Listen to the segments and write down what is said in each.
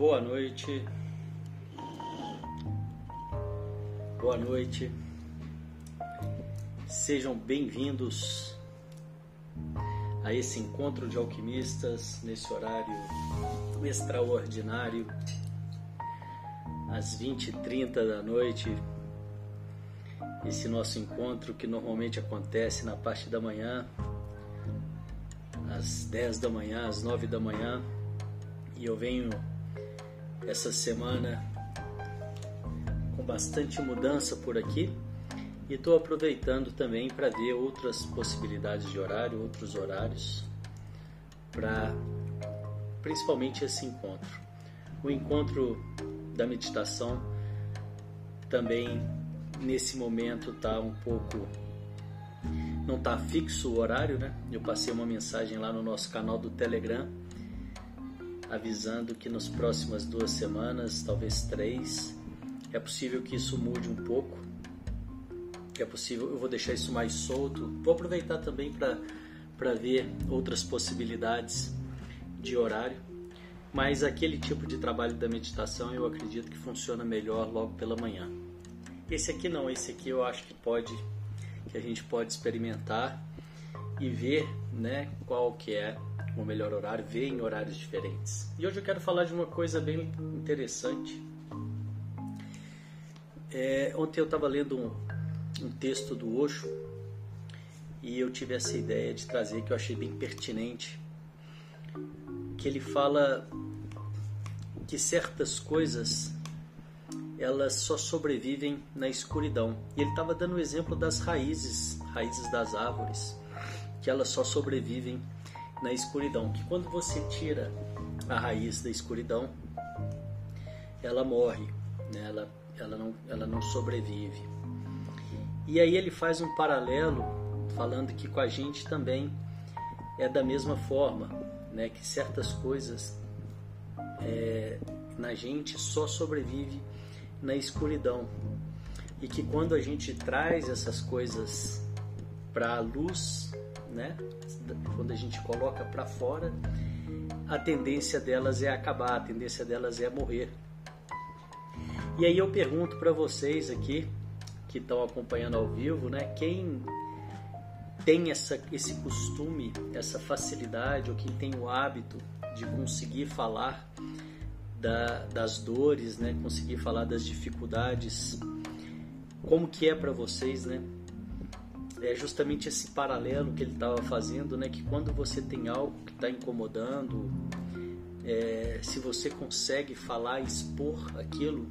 Boa noite. Boa noite. Sejam bem-vindos a esse encontro de alquimistas nesse horário extraordinário, às 20h30 da noite. Esse nosso encontro que normalmente acontece na parte da manhã, às 10 da manhã, às 9 da manhã, e eu venho essa semana com bastante mudança por aqui e estou aproveitando também para ver outras possibilidades de horário, outros horários para principalmente esse encontro. O encontro da meditação também nesse momento está um pouco não está fixo o horário, né? Eu passei uma mensagem lá no nosso canal do Telegram avisando que nas próximas duas semanas, talvez três, é possível que isso mude um pouco. É possível, eu vou deixar isso mais solto. Vou aproveitar também para ver outras possibilidades de horário. Mas aquele tipo de trabalho da meditação eu acredito que funciona melhor logo pela manhã. Esse aqui não, esse aqui eu acho que pode, que a gente pode experimentar e ver, né, qual que é o melhor horário, ver em horários diferentes. E hoje eu quero falar de uma coisa bem interessante. É, ontem eu estava lendo um, um texto do Osho e eu tive essa ideia de trazer que eu achei bem pertinente, que ele fala que certas coisas elas só sobrevivem na escuridão. E ele estava dando o exemplo das raízes, raízes das árvores, que elas só sobrevivem na escuridão. Que quando você tira a raiz da escuridão, ela morre, né? ela, ela, não, ela não sobrevive. E aí ele faz um paralelo falando que com a gente também é da mesma forma, né? que certas coisas é, na gente só sobrevive na escuridão e que quando a gente traz essas coisas para a luz, né? Quando a gente coloca para fora, a tendência delas é acabar, a tendência delas é morrer. E aí eu pergunto para vocês aqui que estão acompanhando ao vivo, né? Quem tem essa, esse costume, essa facilidade, ou quem tem o hábito de conseguir falar da, das dores, né? Conseguir falar das dificuldades, como que é para vocês, né? É justamente esse paralelo que ele estava fazendo, né? Que quando você tem algo que está incomodando, é, se você consegue falar, expor aquilo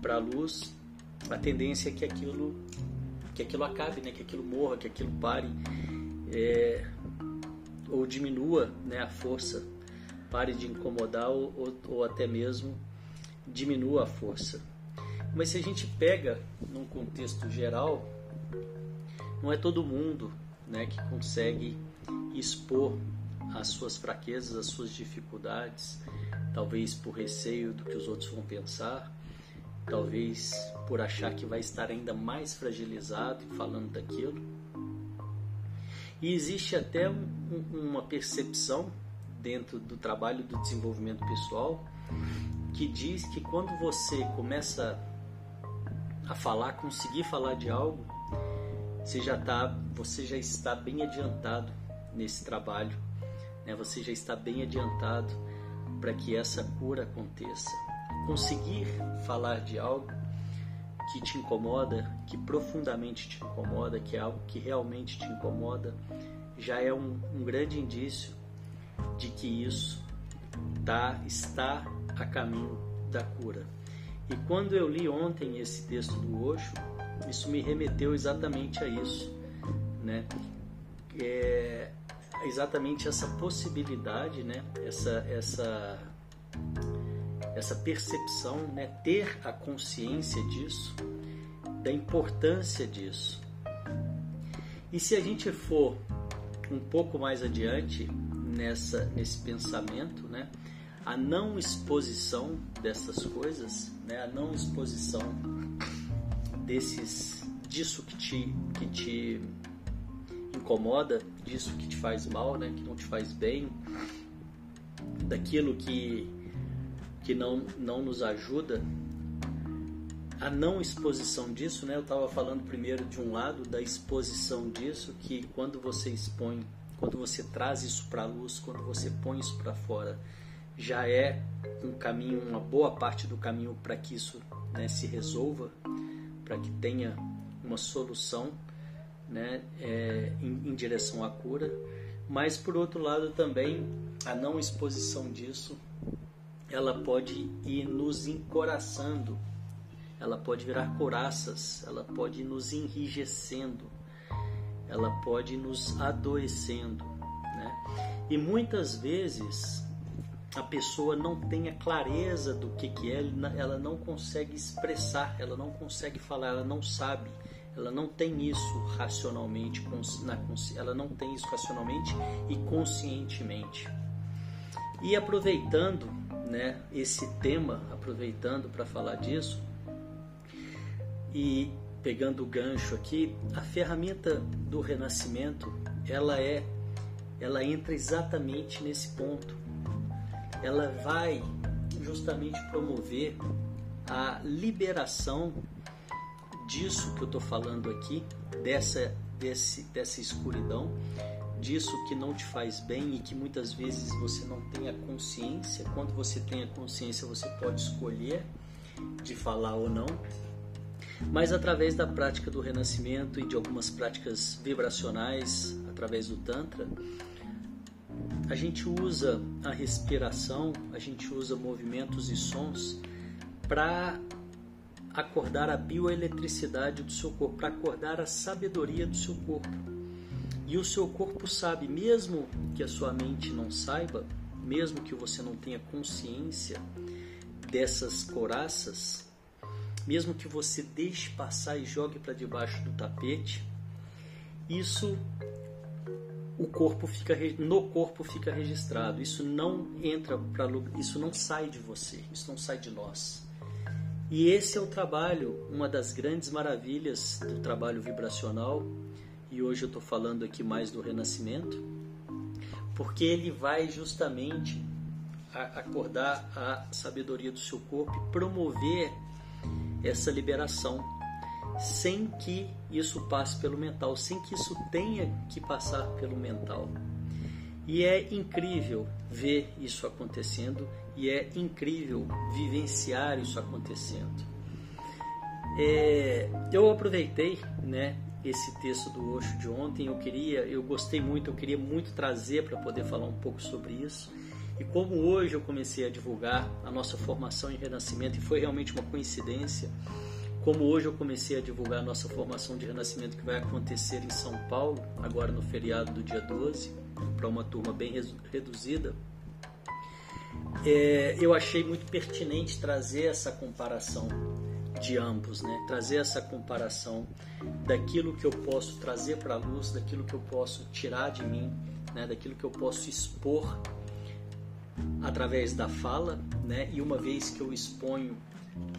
para a luz, a tendência é que aquilo que aquilo acabe, né? Que aquilo morra, que aquilo pare é, ou diminua, né? A força pare de incomodar ou, ou, ou até mesmo diminua a força. Mas se a gente pega num contexto geral, não é todo mundo né, que consegue expor as suas fraquezas, as suas dificuldades, talvez por receio do que os outros vão pensar, talvez por achar que vai estar ainda mais fragilizado falando daquilo. E existe até um, uma percepção dentro do trabalho do desenvolvimento pessoal que diz que quando você começa a falar, conseguir falar de algo, você já tá, você já está bem adiantado nesse trabalho, né? Você já está bem adiantado para que essa cura aconteça. Conseguir falar de algo que te incomoda, que profundamente te incomoda, que é algo que realmente te incomoda, já é um, um grande indício de que isso tá, está a caminho da cura. E quando eu li ontem esse texto do Osho, isso me remeteu exatamente a isso, né? É exatamente essa possibilidade, né? Essa essa essa percepção, né? Ter a consciência disso, da importância disso. E se a gente for um pouco mais adiante nessa nesse pensamento, né? A não exposição dessas coisas, né? A não exposição desses disso que te que te incomoda, disso que te faz mal, né, que não te faz bem, daquilo que que não, não nos ajuda, a não exposição disso, né? Eu estava falando primeiro de um lado da exposição disso, que quando você expõe, quando você traz isso para a luz, quando você põe isso para fora, já é um caminho, uma boa parte do caminho para que isso né, se resolva, para que tenha uma solução né, é, em, em direção à cura. Mas por outro lado também a não exposição disso, ela pode ir nos encoraçando ela pode virar coraças, ela pode nos enrijecendo, ela pode nos adoecendo. Né? E muitas vezes a pessoa não tem a clareza do que, que é, ela não consegue expressar, ela não consegue falar, ela não sabe, ela não tem isso racionalmente, ela não tem isso racionalmente e conscientemente. E aproveitando né, esse tema, aproveitando para falar disso, e pegando o gancho aqui, a ferramenta do renascimento, ela é ela entra exatamente nesse ponto. Ela vai justamente promover a liberação disso que eu estou falando aqui, dessa, desse, dessa escuridão, disso que não te faz bem e que muitas vezes você não tem a consciência. Quando você tem a consciência, você pode escolher de falar ou não, mas através da prática do renascimento e de algumas práticas vibracionais, através do Tantra, a gente usa a respiração, a gente usa movimentos e sons para acordar a bioeletricidade do seu corpo, para acordar a sabedoria do seu corpo. E o seu corpo sabe, mesmo que a sua mente não saiba, mesmo que você não tenha consciência dessas coraças, mesmo que você deixe passar e jogue para debaixo do tapete, isso o corpo fica no corpo fica registrado. Isso não entra para isso não sai de você, isso não sai de nós. E esse é o trabalho, uma das grandes maravilhas do trabalho vibracional. E hoje eu estou falando aqui mais do renascimento, porque ele vai justamente acordar a sabedoria do seu corpo e promover essa liberação, sem que isso passe pelo mental, sem que isso tenha que passar pelo mental. E é incrível ver isso acontecendo e é incrível vivenciar isso acontecendo. É, eu aproveitei, né, esse texto do Osho de ontem. Eu queria, eu gostei muito, eu queria muito trazer para poder falar um pouco sobre isso. E como hoje eu comecei a divulgar a nossa formação em Renascimento, e foi realmente uma coincidência, como hoje eu comecei a divulgar a nossa formação de Renascimento que vai acontecer em São Paulo, agora no feriado do dia 12, para uma turma bem reduzida, é, eu achei muito pertinente trazer essa comparação de ambos, né? trazer essa comparação daquilo que eu posso trazer para a luz, daquilo que eu posso tirar de mim, né? daquilo que eu posso expor através da fala, né? E uma vez que eu exponho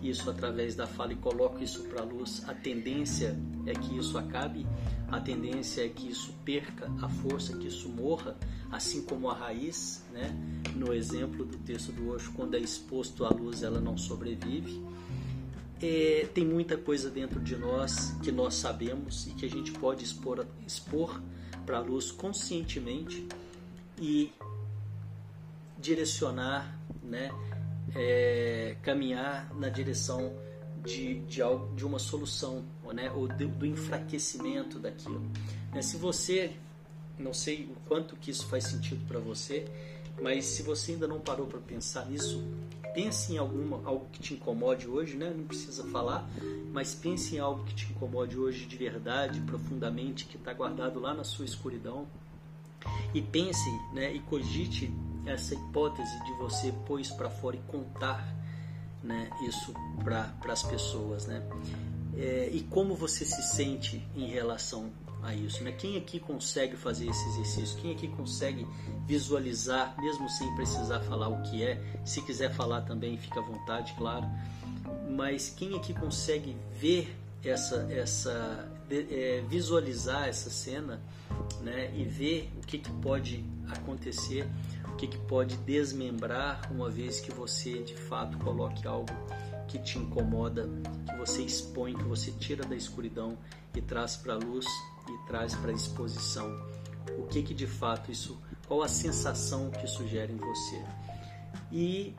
isso através da fala e coloco isso para a luz, a tendência é que isso acabe, a tendência é que isso perca a força, que isso morra, assim como a raiz, né? No exemplo do texto do Osho, quando é exposto à luz, ela não sobrevive. É, tem muita coisa dentro de nós que nós sabemos e que a gente pode expor, expor para a luz conscientemente e direcionar, né, é, caminhar na direção de, de, algo, de uma solução, né, ou do, do enfraquecimento daquilo. Né, se você, não sei o quanto que isso faz sentido para você, mas se você ainda não parou para pensar nisso, pense em alguma, algo que te incomode hoje, né? não precisa falar, mas pense em algo que te incomode hoje de verdade, profundamente, que está guardado lá na sua escuridão. E pense né, e cogite essa hipótese de você pôr isso para fora e contar né, isso para as pessoas. Né? É, e como você se sente em relação a isso? Né? Quem aqui consegue fazer esse exercício? Quem aqui consegue visualizar, mesmo sem precisar falar o que é? Se quiser falar também, fica à vontade, claro. Mas quem aqui consegue ver essa, essa é, visualizar essa cena né, e ver o que, que pode acontecer que, que pode desmembrar uma vez que você de fato coloque algo que te incomoda, que você expõe, que você tira da escuridão e traz para a luz e traz para a exposição. O que que de fato isso, qual a sensação que isso gera em você? E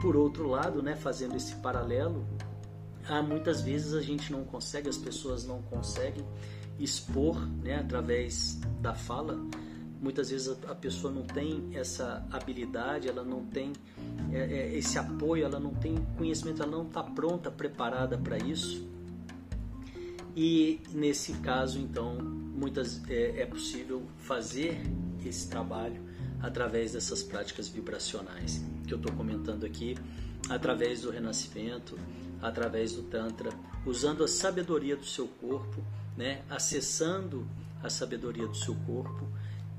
por outro lado, né, fazendo esse paralelo, há muitas vezes a gente não consegue, as pessoas não conseguem expor, né, através da fala. Muitas vezes a, pessoa não tem essa habilidade, ela não tem é, é, esse apoio, ela não tem conhecimento, ela não está pronta, preparada para isso. E nesse caso, então, muitas é, é possível fazer esse trabalho através dessas práticas vibracionais que eu estou comentando aqui, através do renascimento, através do Tantra, usando a sabedoria do seu corpo, né, acessando a sabedoria do seu corpo,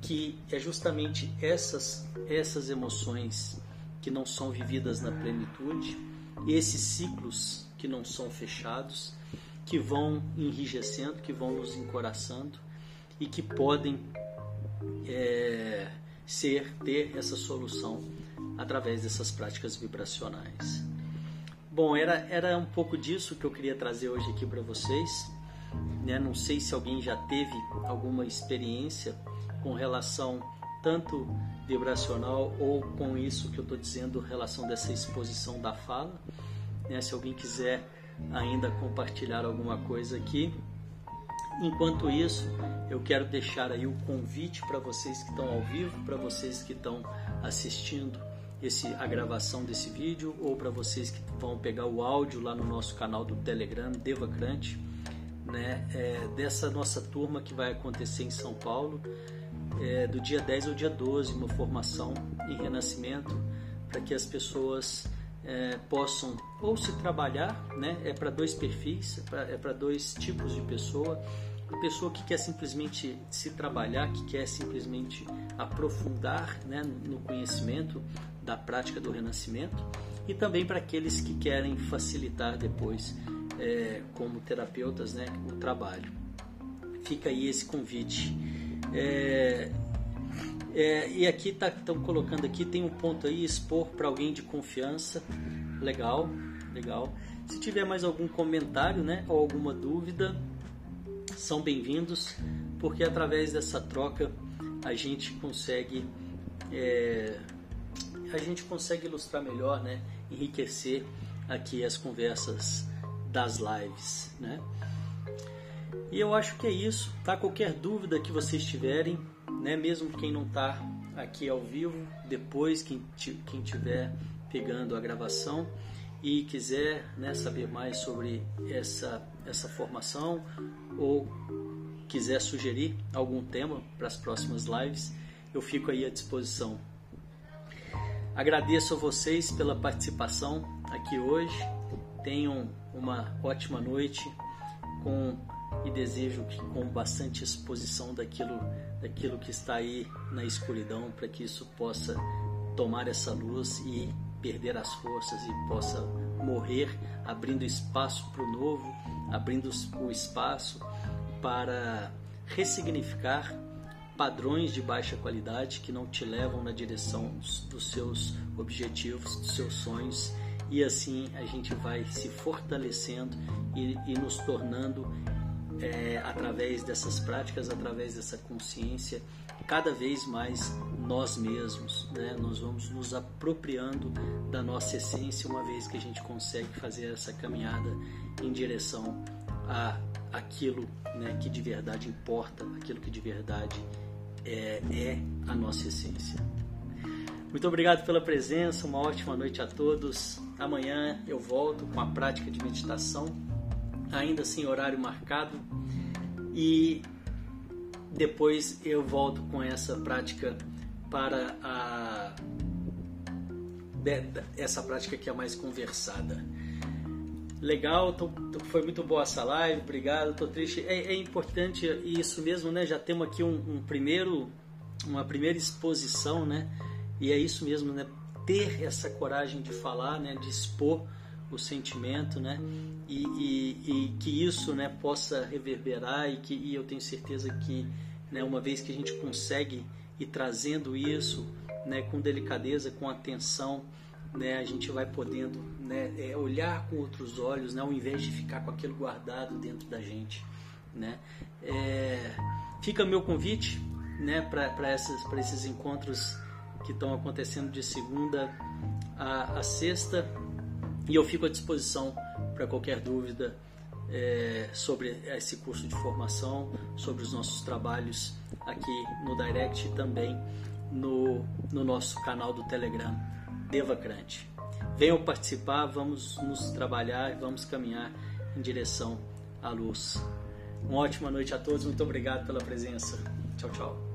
que é justamente essas, essas emoções que não são vividas na plenitude, esses ciclos que não são fechados, que vão enrijecendo, que vão nos encoraçando e que podem é, ser ter essa solução através dessas práticas vibracionais. Bom, era, era um pouco disso que eu queria trazer hoje aqui para vocês. Né? Não sei se alguém já teve alguma experiência com relação tanto vibracional ou com isso que eu estou dizendo, relação dessa exposição da fala. Né? Se alguém quiser ainda compartilhar alguma coisa aqui. Enquanto isso, eu quero deixar aí o convite para vocês que estão ao vivo, para vocês que estão assistindo esse, a gravação desse vídeo ou para vocês que vão pegar o áudio lá no nosso canal do Telegram, Devacrante, né, é, dessa nossa turma que vai acontecer em São Paulo, é, do dia 10 ao dia 12, uma formação em renascimento, para que as pessoas é, possam ou se trabalhar, né, é para dois perfis, é para é dois tipos de pessoa, a pessoa que quer simplesmente se trabalhar, que quer simplesmente aprofundar né, no conhecimento da prática do renascimento e também para aqueles que querem facilitar depois, é, como terapeutas, né, o trabalho. Fica aí esse convite. É, é, e aqui estão tá, colocando aqui tem um ponto aí expor para alguém de confiança, legal, legal. Se tiver mais algum comentário, né, ou alguma dúvida, são bem-vindos, porque através dessa troca a gente consegue é, a gente consegue ilustrar melhor, né? enriquecer aqui as conversas das lives. Né? E eu acho que é isso. Tá? Qualquer dúvida que vocês tiverem, né? mesmo quem não está aqui ao vivo, depois quem, quem tiver pegando a gravação e quiser né, saber mais sobre essa, essa formação ou quiser sugerir algum tema para as próximas lives, eu fico aí à disposição. Agradeço a vocês pela participação aqui hoje. Tenham uma ótima noite com e desejo que com bastante exposição daquilo, daquilo que está aí na escuridão, para que isso possa tomar essa luz e perder as forças e possa morrer, abrindo espaço para o novo, abrindo o espaço para ressignificar padrões de baixa qualidade que não te levam na direção dos seus objetivos, dos seus sonhos, e assim a gente vai se fortalecendo e, e nos tornando, é, através dessas práticas, através dessa consciência, cada vez mais nós mesmos. Né? Nós vamos nos apropriando da nossa essência uma vez que a gente consegue fazer essa caminhada em direção a aquilo né, que de verdade importa, aquilo que de verdade é, é a nossa essência. Muito obrigado pela presença, uma ótima noite a todos. Amanhã eu volto com a prática de meditação, ainda sem horário marcado, e depois eu volto com essa prática para a essa prática que é mais conversada. Legal, tô, foi muito boa essa live, obrigado, tô triste. É, é importante isso mesmo, né? Já temos aqui um, um, primeiro, uma primeira exposição, né? E é isso mesmo, né? Ter essa coragem de falar, né? De expor o sentimento, né? E, e, e que isso, né? Possa reverberar e que e eu tenho certeza que, né? Uma vez que a gente consegue ir trazendo isso né, com delicadeza, com atenção, né, a gente vai podendo né, é, olhar com outros olhos, né, ao invés de ficar com aquilo guardado dentro da gente. Né? É, fica meu convite né, para esses encontros que estão acontecendo de segunda a, a sexta e eu fico à disposição para qualquer dúvida é, sobre esse curso de formação, sobre os nossos trabalhos aqui no Direct e também no, no nosso canal do Telegram, Devacrante. Venham participar, vamos nos trabalhar, vamos caminhar em direção à luz. Uma ótima noite a todos, muito obrigado pela presença. Tchau, tchau.